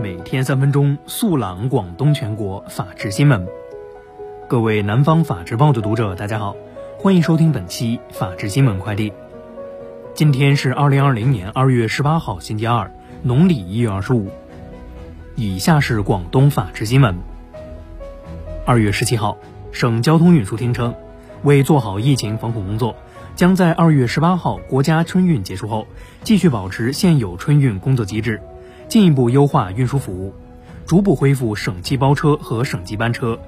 每天三分钟，速朗广东全国法治新闻。各位南方法制报的读者，大家好，欢迎收听本期法治新闻快递。今天是二零二零年二月十八号，星期二，农历一月二十五。以下是广东法治新闻。二月十七号，省交通运输厅称，为做好疫情防控工作，将在二月十八号国家春运结束后，继续保持现有春运工作机制，进一步优化运输服务，逐步恢复省际包车和省际班车。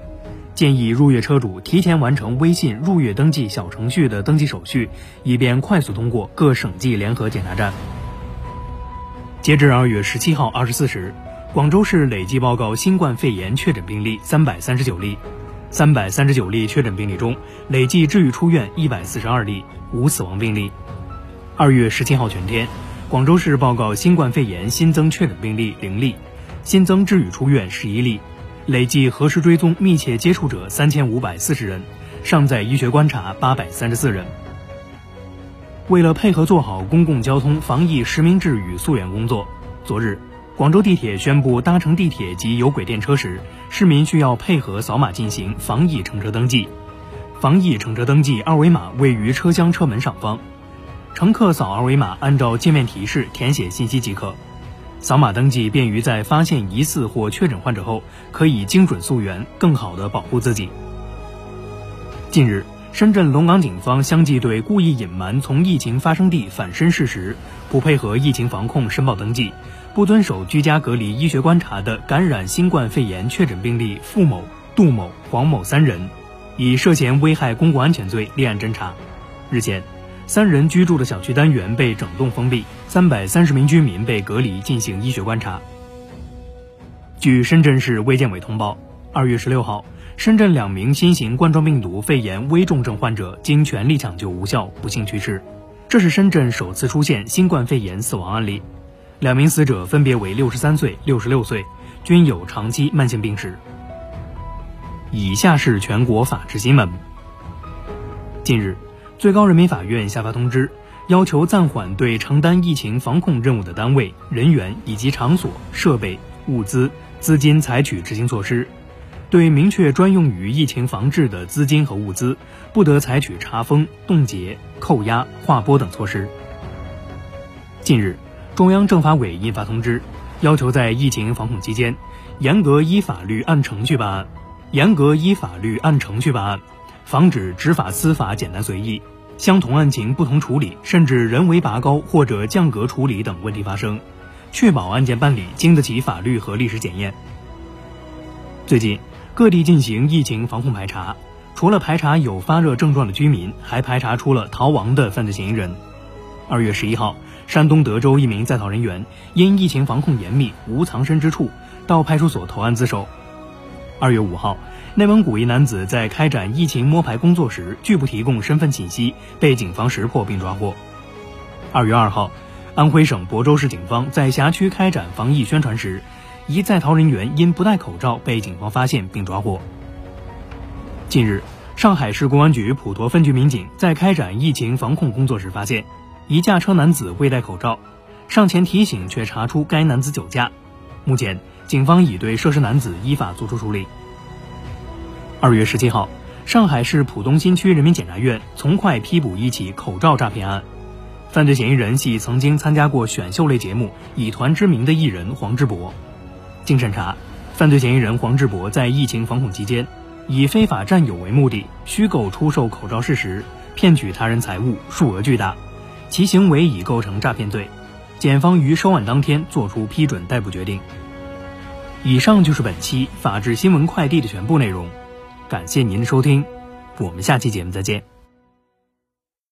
建议入粤车主提前完成微信入粤登记小程序的登记手续，以便快速通过各省际联合检查站。截至二月十七号二十四时，广州市累计报告新冠肺炎确诊病例三百三十九例，三百三十九例确诊病例中，累计治愈出院一百四十二例，无死亡病例。二月十七号全天，广州市报告新冠肺炎新增确诊病例零例，新增治愈出院十一例。累计核实追踪密切接触者三千五百四十人，尚在医学观察八百三十四人。为了配合做好公共交通防疫实名制与溯源工作，昨日，广州地铁宣布，搭乘地铁及有轨电车时，市民需要配合扫码进行防疫乘车登记。防疫乘车登记二维码位于车厢车门上方，乘客扫二维码，按照界面提示填写信息即可。扫码登记便于在发现疑似或确诊患者后，可以精准溯源，更好地保护自己。近日，深圳龙岗警方相继对故意隐瞒从疫情发生地返身事实、不配合疫情防控申报登记、不遵守居家隔离医学观察的感染新冠肺炎确诊病例付某、杜某、黄某三人，以涉嫌危害公共安全罪立案侦查。日前。三人居住的小区单元被整栋封闭，三百三十名居民被隔离进行医学观察。据深圳市卫健委通报，二月十六号，深圳两名新型冠状病毒肺炎危重症患者经全力抢救无效不幸去世，这是深圳首次出现新冠肺炎死亡案例。两名死者分别为六十三岁、六十六岁，均有长期慢性病史。以下是全国法制新闻。近日。最高人民法院下发通知，要求暂缓对承担疫情防控任务的单位、人员以及场所、设备、物资、资金采取执行措施。对明确专用于疫情防治的资金和物资，不得采取查封、冻结、扣押、划拨等措施。近日，中央政法委印发通知，要求在疫情防控期间，严格依法律按程序办案，严格依法律按程序办案。防止执法司法简单随意、相同案情不同处理，甚至人为拔高或者降格处理等问题发生，确保案件办理经得起法律和历史检验。最近，各地进行疫情防控排查，除了排查有发热症状的居民，还排查出了逃亡的犯罪嫌疑人。二月十一号，山东德州一名在逃人员因疫情防控严密，无藏身之处，到派出所投案自首。二月五号。内蒙古一男子在开展疫情摸排工作时拒不提供身份信息，被警方识破并抓获。二月二号，安徽省亳州市警方在辖区开展防疫宣传时，一在逃人员因不戴口罩被警方发现并抓获。近日，上海市公安局普陀分局民警在开展疫情防控工作时发现，一驾车男子未戴口罩，上前提醒却查出该男子酒驾。目前，警方已对涉事男子依法作出处理。二月十七号，上海市浦东新区人民检察院从快批捕一起口罩诈骗案，犯罪嫌疑人系曾经参加过选秀类节目《以团之名》的艺人黄志博。经审查，犯罪嫌疑人黄志博在疫情防控期间，以非法占有为目的，虚构出售口罩事实，骗取他人财物，数额巨大，其行为已构成诈骗罪。检方于收案当天作出批准逮捕决定。以上就是本期法治新闻快递的全部内容。感谢您的收听，我们下期节目再见。